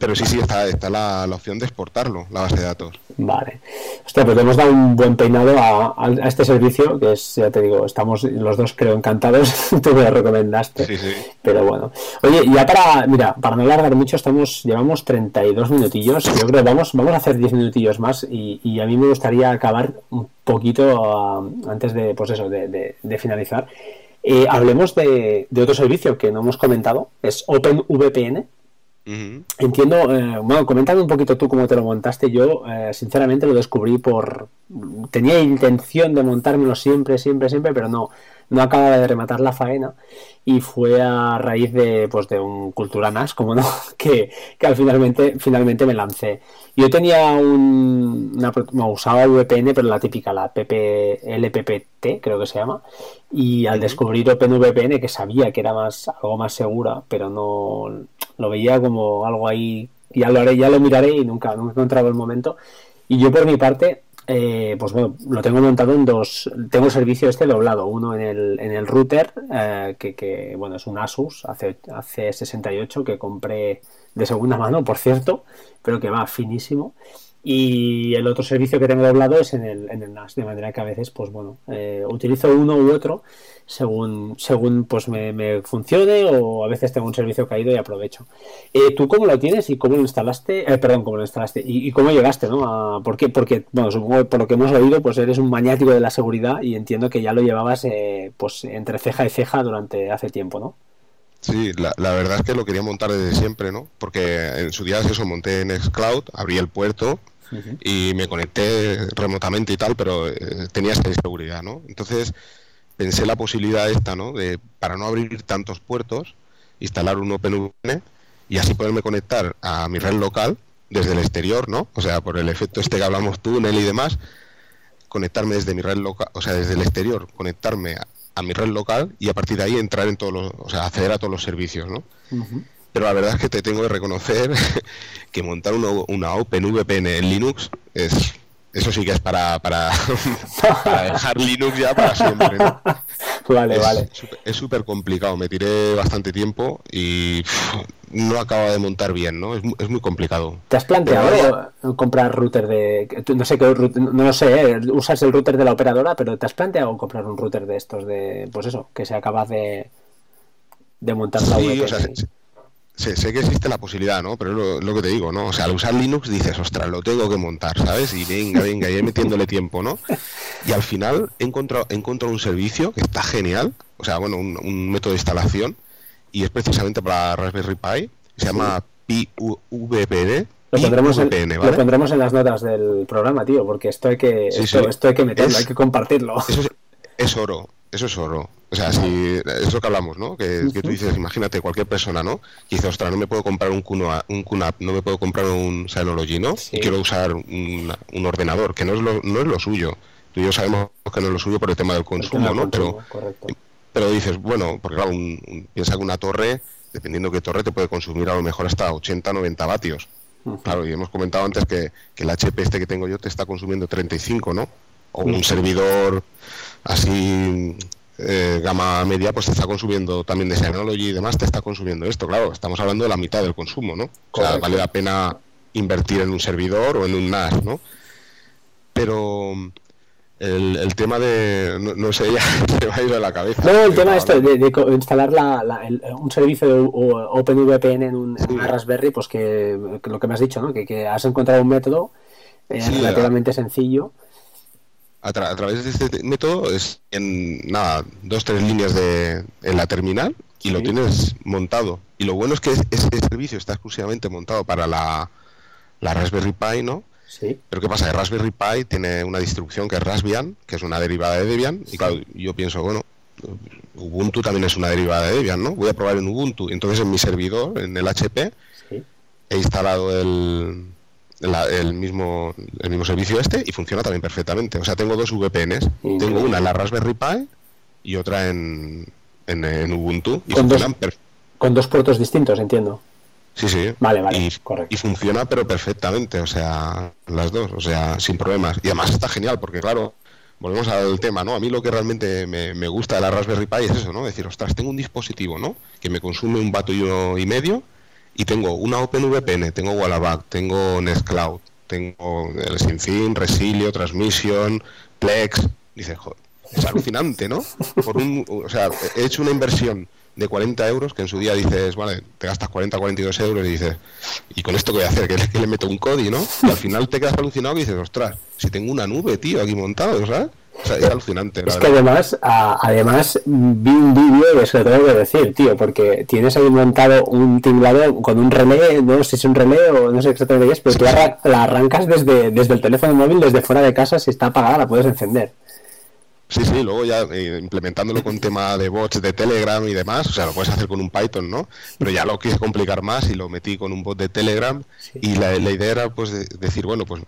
Pero sí, sí, está, está la, opción de exportarlo, la base de datos. Vale. Hostia, pues hemos dado un buen peinado a, este servicio, que es, ya te digo, estamos los dos creo encantados, tú me lo recomendaste. Sí, sí. Pero bueno. Oye, ya para, mira, para no alargar mucho, estamos, llevamos 32 minutillos, yo creo que vamos, vamos a hacer 10 minutillos más y, a mí me gustaría acabar un poquito antes de, pues eso, de, finalizar. Eh, hablemos de, de otro servicio que no hemos comentado, es OpenVPN Entiendo, eh, bueno, coméntame un poquito tú cómo te lo montaste. Yo, eh, sinceramente, lo descubrí por. Tenía intención de montármelo siempre, siempre, siempre, pero no, no acababa de rematar la faena y fue a raíz de, pues, de un Cultura NAS, como no, que, que al finalmente, finalmente me lancé. Yo tenía un, una, usaba VPN, pero la típica, la PP, LPPT, creo que se llama, y al descubrir OpenVPN, que sabía que era más, algo más segura, pero no, lo veía como algo ahí, ya lo haré, ya lo miraré y nunca, nunca he encontrado el momento. Y yo por mi parte, eh, pues bueno, lo tengo montado en dos. Tengo servicio este doblado, uno en el, en el router, eh, que, bueno, es un Asus hace, hace 68 que compré de segunda mano, por cierto, pero que va finísimo. Y el otro servicio que tengo doblado es en el, en el NAS, de manera que a veces, pues bueno, eh, utilizo uno u otro según, según pues me, funcione o a veces tengo un servicio caído y aprovecho. Eh, ¿Tú cómo lo tienes y cómo lo instalaste? Eh, perdón, cómo lo instalaste y, cómo llegaste, ¿no? A. Porque, bueno, supongo por lo que hemos oído, pues eres un maniático de la seguridad y entiendo que ya lo llevabas pues entre ceja y ceja durante hace tiempo, ¿no? Sí, la, la, verdad es que lo quería montar desde siempre, ¿no? Porque en su día eso monté en Xcloud, abrí el puerto y me conecté remotamente y tal, pero eh, tenía esta inseguridad, ¿no? Entonces pensé la posibilidad esta, ¿no? De, para no abrir tantos puertos, instalar un OpenVPN y así poderme conectar a mi red local desde el exterior, ¿no? O sea, por el efecto este que hablamos túnel y demás, conectarme desde mi red local, o sea, desde el exterior, conectarme a, mi red local y a partir de ahí entrar en todos los, o sea, acceder a todos los servicios, ¿no? pero la verdad es que te tengo que reconocer que montar una, una OpenVPN en Linux es eso sí que es para, para, dejar Linux ya para siempre. Vale, vale. es súper complicado. Me tiré bastante tiempo y no acaba de montar bien, ¿no? Es, es muy complicado. ¿Te has planteado comprar router de. No sé qué no lo sé, ¿eh? usas el router de la operadora, pero ¿te has planteado comprar un router de estos de. Pues eso, que sea capaz de, de montar la VPN? sé, que existe la posibilidad, ¿no? Pero es lo, que te digo, ¿no? O sea, al usar Linux dices, ostras, lo tengo que montar, ¿sabes? Y venga, venga, y metiéndole tiempo, ¿no? Y al final he encontrado, he encontrado un servicio que está genial, o sea, bueno, un, método de instalación, y es precisamente para Raspberry Pi, se llama PVPN. Lo pondremos, en, lo pondremos en las notas del programa, tío, porque esto hay que, esto, hay que meterlo, hay que compartirlo. Eso es, oro, eso es oro. O sea, si es lo que hablamos, ¿no? Que, tú dices, imagínate cualquier persona, ¿no? Que dice, ostras, no me puedo comprar un QNAP, un no me puedo comprar un Synology, ¿no? Y quiero usar un, ordenador, que no es, lo, no es lo suyo. Tú y yo sabemos que no es lo suyo por el tema del consumo, ¿no? pero, pero dices, bueno, porque claro, un, piensa que una torre, dependiendo de qué torre, te puede consumir a lo mejor hasta 80, 90 vatios. Claro, y hemos comentado antes que, el HP este que tengo yo te está consumiendo 35, ¿no? O un servidor así eh, gama media, pues te está consumiendo también de Synology y demás, te está consumiendo esto. Claro, estamos hablando de la mitad del consumo, ¿no? O sea, vale la pena invertir en un servidor o en un NAS, ¿no? Pero el, tema de. No, sé, ya se me ha ido de la cabeza. No, el tema esto, de, de instalar la, un servicio de OpenVPN en, un, una Raspberry, pues que, lo que me has dicho, ¿no? Que, has encontrado un método eh, relativamente sencillo. A, través de este método es en nada, dos, tres líneas de, en la terminal y lo tienes montado. Y lo bueno es que ese servicio está exclusivamente montado para la, la Raspberry Pi, ¿no? Pero ¿qué pasa? El Raspberry Pi tiene una distribución que es Raspbian, que es una derivada de Debian, y claro, yo pienso, bueno, Ubuntu también es una derivada de Debian, ¿no? Voy a probar en Ubuntu. Entonces en mi servidor, en el HP, he instalado el, el, mismo, el mismo servicio este y funciona también perfectamente. O sea, tengo dos VPNs. Tengo una en la Raspberry Pi y otra en, en, Ubuntu. Y con, dos, con dos puertos distintos, entiendo. Sí, sí. Vale, vale, y, correcto. Y funciona, pero perfectamente, o sea, las dos, o sea, sin problemas. Y además está genial, porque claro, volvemos al tema, ¿no? A mí lo que realmente me, gusta de la Raspberry Pi es eso, ¿no? Decir, ostras, tengo un dispositivo, ¿no? Que me consume un vato y uno y medio, y tengo una OpenVPN, tengo Wallaback, tengo Nextcloud, tengo el Sinfin, Resilio, Transmission, Plex. Dices, joder, es alucinante, ¿no? Por un, o sea, he hecho una inversión de 40 euros, que en su día dices, vale, te gastas 40, 42 euros y dices, ¿y con esto qué voy a hacer? Que le, meto un código, ¿no? Y al final te quedas alucinado y dices, ostras, si tengo una nube, tío, aquí montado, ¿sabes? O sea, es alucinante. Es que además, además vi un vídeo de eso que tengo que decir, tío, porque tienes ahí montado un tinglado con un relé, no sé si es un relé o no sé exactamente qué es, pero tú la arrancas desde, desde el teléfono móvil, desde fuera de casa, si está apagada la puedes encender. Sí, sí, luego ya eh, implementándolo con tema de bots de Telegram y demás, o sea, lo puedes hacer con un Python, ¿no? Pero ya lo quise complicar más y lo metí con un bot de Telegram y la, idea era pues decir, bueno, pues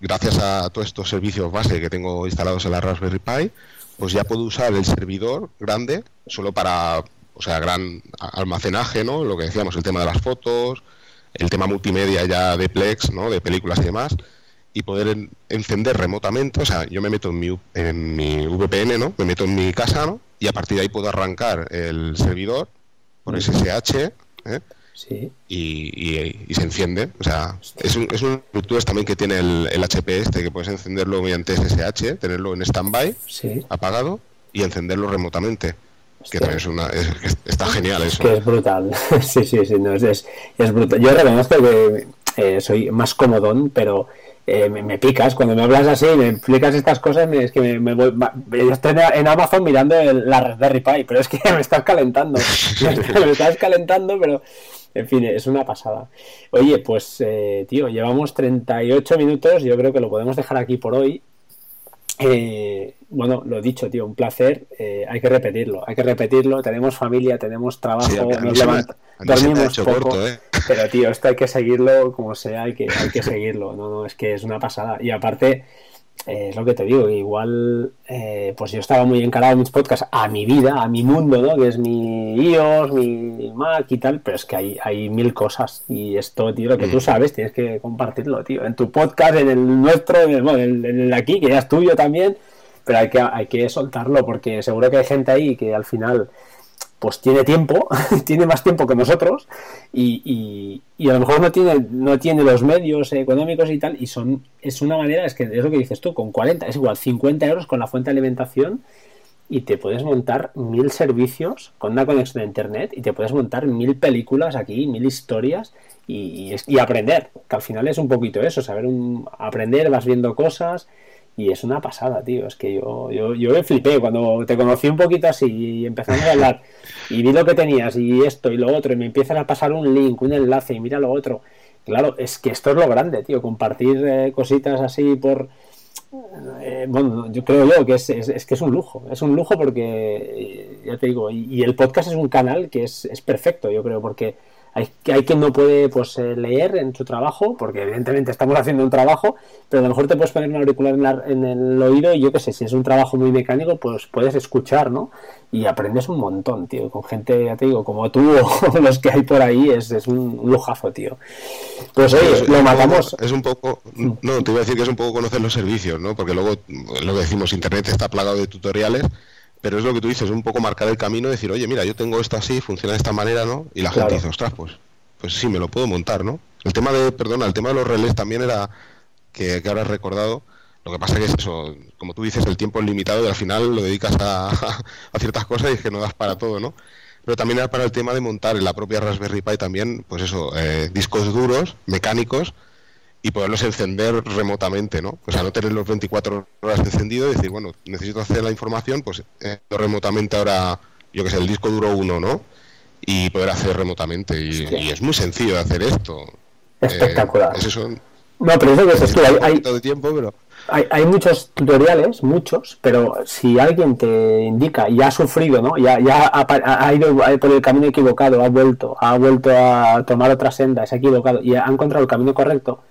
gracias a todos estos servicios base que tengo instalados en la Raspberry Pi, pues ya puedo usar el servidor grande solo para, o sea, gran almacenaje, ¿no? Lo que decíamos, el tema de las fotos, el tema multimedia ya de Plex, ¿no? De películas y demás y poder encender remotamente, o sea, yo me meto en mi, en mi VPN, ¿no? Me meto en mi casa, ¿no? Y a partir de ahí puedo arrancar el servidor por SSH, ¿eh? Sí. Y, se enciende. O sea, es, un, es una virtud también que tiene el, el, HP este, que puedes encenderlo mediante SSH, tenerlo en standby, sí. apagado, y encenderlo remotamente. Que también es una, está genial eso. que es brutal. sí, sí, sí, no, es, es, brutal. Yo reconozco que eh, soy más comodón, pero eh, me, picas. Cuando me hablas así, me explicas estas cosas, es que me, voy. Estoy en Amazon mirando la Raspberry Pi, pero es que me estás calentando. me estás calentando, pero. En fin, es una pasada. Oye, pues, eh, tío, llevamos 38 minutos. Yo creo que lo podemos dejar aquí por hoy. Eh, bueno, lo dicho, tío, un placer. Eh, hay que repetirlo, hay que repetirlo. Tenemos familia, tenemos trabajo, nos dormimos poco. ¿eh? Pero, tío, esto hay que seguirlo como sea, hay que, hay que seguirlo. No, no, es que es una pasada. Y aparte, eh, es lo que te digo, igual, pues yo estaba muy encarado en mis podcasts a mi vida, a mi mundo, ¿no? Que es mi iOS, mi Mac y tal, pero es que hay, hay mil cosas. Y esto, tío, lo que tú mm. sabes, tienes que compartirlo, tío. En tu podcast, en el nuestro, en el, bueno, en el aquí, que ya es tuyo también pero hay que, hay que soltarlo porque seguro que hay gente ahí que al final pues tiene tiempo, tiene más tiempo que nosotros y, y, a lo mejor no tiene, no tiene los medios económicos y tal y son es una manera, es que es lo que dices tú, con 40, es igual, 50 euros con la fuente de alimentación y te puedes montar mil servicios con una conexión a internet y te puedes montar mil películas aquí, mil historias y, y, aprender, que al final es un poquito eso, saber un, aprender, vas viendo cosas y es una pasada, tío. Es que yo, yo, yo me flipé cuando te conocí un poquito así y empezamos a hablar y vi lo que tenías y esto y lo otro y me empiezan a pasar un link, un enlace y mira lo otro. Claro, es que esto es lo grande, tío. Compartir eh, cositas así por... Eh, bueno, yo creo yo que es, es, que es un lujo. Es un lujo porque, eh, ya te digo, y, y, el podcast es un canal que es, es perfecto, yo creo, porque hay, hay quien no puede pues, eh, leer en su trabajo, porque evidentemente estamos haciendo un trabajo, pero a lo mejor te puedes poner un auricular en, en el oído y yo qué sé, si es un trabajo muy mecánico, pues puedes escuchar, ¿no? Y aprendes un montón, tío, con gente, ya te digo, como tú o los que hay por ahí, es, es un lujazo, tío. Pues oye, lo matamos. es un poco, no, te iba a decir que es un poco conocer los servicios, ¿no? Porque luego, lo que decimos, Internet está plagado de tutoriales pero es lo que tú dices, un poco marcar el camino, decir, oye, mira, yo tengo esto así, funciona de esta manera, ¿no? Y la gente dice, ostras, pues, pues sí, me lo puedo montar, ¿no? El tema de, perdona, el tema de los relés también era, que, que ahora has recordado, lo que pasa que es eso, como tú dices, el tiempo es limitado y al final lo dedicas a, a ciertas cosas y es que no das para todo, ¿no? Pero también era para el tema de montar en la propia Raspberry Pi también, pues eso, eh, discos duros, mecánicos, y poderlos encender remotamente, ¿no? O sea, no tener los 24 horas encendido y decir, bueno, necesito hacer la información, pues eh, remotamente ahora, yo que sé, el disco duro 1, ¿no? Y poder hacer remotamente. Y, es muy sencillo hacer esto. Espectacular. Eh, es eso, no, pero eso es, es que hay, hay, de tiempo, pero... hay, hay, muchos tutoriales, muchos, pero si alguien te indica y ha sufrido, ¿no? Ya, ya ha, ha, ido por el camino equivocado, ha vuelto, ha vuelto a tomar otra senda, se ha equivocado y ha encontrado el camino correcto,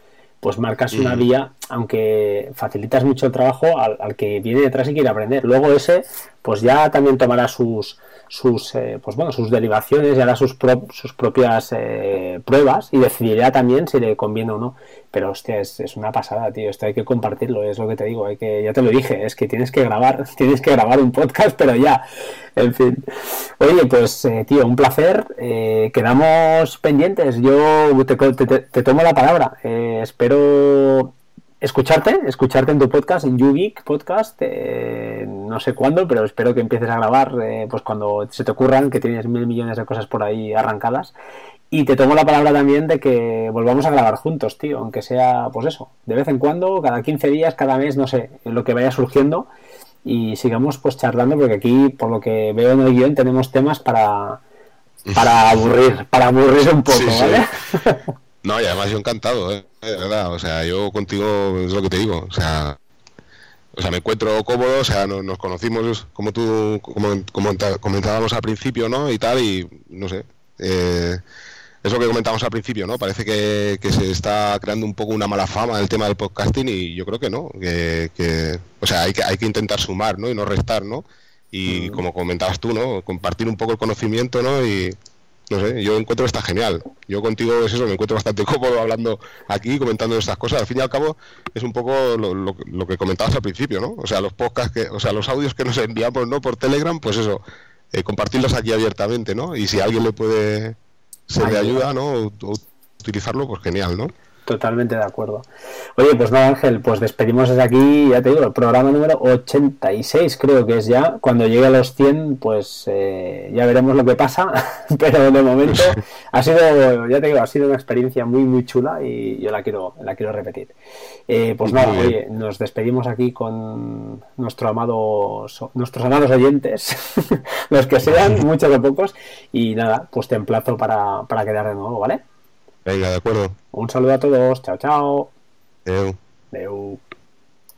pues marcas una vía, aunque facilitas mucho el trabajo al, al, que viene detrás y quiere aprender. Luego ese, pues ya también tomará sus sus eh, pues bueno sus derivaciones y hará sus, pro, sus propias eh, pruebas y decidirá también si le conviene o no. Pero hostia, es, una pasada, tío. Esto hay que compartirlo, es lo que te digo. Hay que, ya te lo dije, es que tienes que grabar, tienes que grabar un podcast, pero ya. En fin. Oye, pues, eh, tío, un placer. Quedamos pendientes. Yo te, te, te tomo la palabra. Espero escucharte, escucharte en tu podcast, en YouGeek Podcast, eh, no sé cuándo, pero espero que empieces a grabar eh, pues cuando se te ocurran, que tienes mil millones de cosas por ahí arrancadas. Y te tomo la palabra también de que volvamos a grabar juntos, tío, aunque sea, pues eso, de vez en cuando, cada 15 días, cada mes, no sé, lo que vaya surgiendo y sigamos pues charlando, porque aquí, por lo que veo en el guion, tenemos temas para, para aburrir, para aburrir un poco, sí, ¿vale? Sí. No, y además yo encantado, ¿eh? de verdad. O sea, yo contigo es lo que te digo. O sea, o sea me encuentro cómodo. O sea, nos, nos conocimos como tú como, como, comentábamos al principio, ¿no? Y tal, y no sé. Eh, es lo que comentábamos al principio, ¿no? Parece que, que, se está creando un poco una mala fama el tema del podcasting y yo creo que no. Que, que o sea, hay que, hay que intentar sumar, ¿no? Y no restar, ¿no? Y mm. como comentabas tú, ¿no? Compartir un poco el conocimiento, ¿no? Y no sé, yo encuentro que está genial. Yo contigo es eso, me encuentro bastante cómodo hablando aquí, comentando estas cosas. Al fin y al cabo, es un poco lo, lo, lo, que comentabas al principio, ¿no? O sea, los podcasts, que, o sea, los audios que nos enviamos, ¿no? Por Telegram, pues eso, eh, compartirlos aquí abiertamente, ¿no? Y si a alguien le puede ser de ayuda, ¿no? O, o utilizarlo, pues genial, ¿no? Totalmente de acuerdo. Oye, pues nada, Ángel, pues despedimos desde aquí, ya te digo, el programa número 86 creo que es ya. Cuando llegue a los 100, pues eh, ya veremos lo que pasa, pero de momento ha sido, ya te digo, ha sido una experiencia muy, muy chula y yo la quiero, la quiero repetir. Eh, pues nada, oye, nos despedimos aquí con nuestro amado, nuestros amados oyentes, los que sean, muchos o pocos, y nada, pues te emplazo para, para quedar de nuevo, ¿vale? Venga, de acuerdo. Un saludo a todos. Chao, chao. Adeu. Adeu.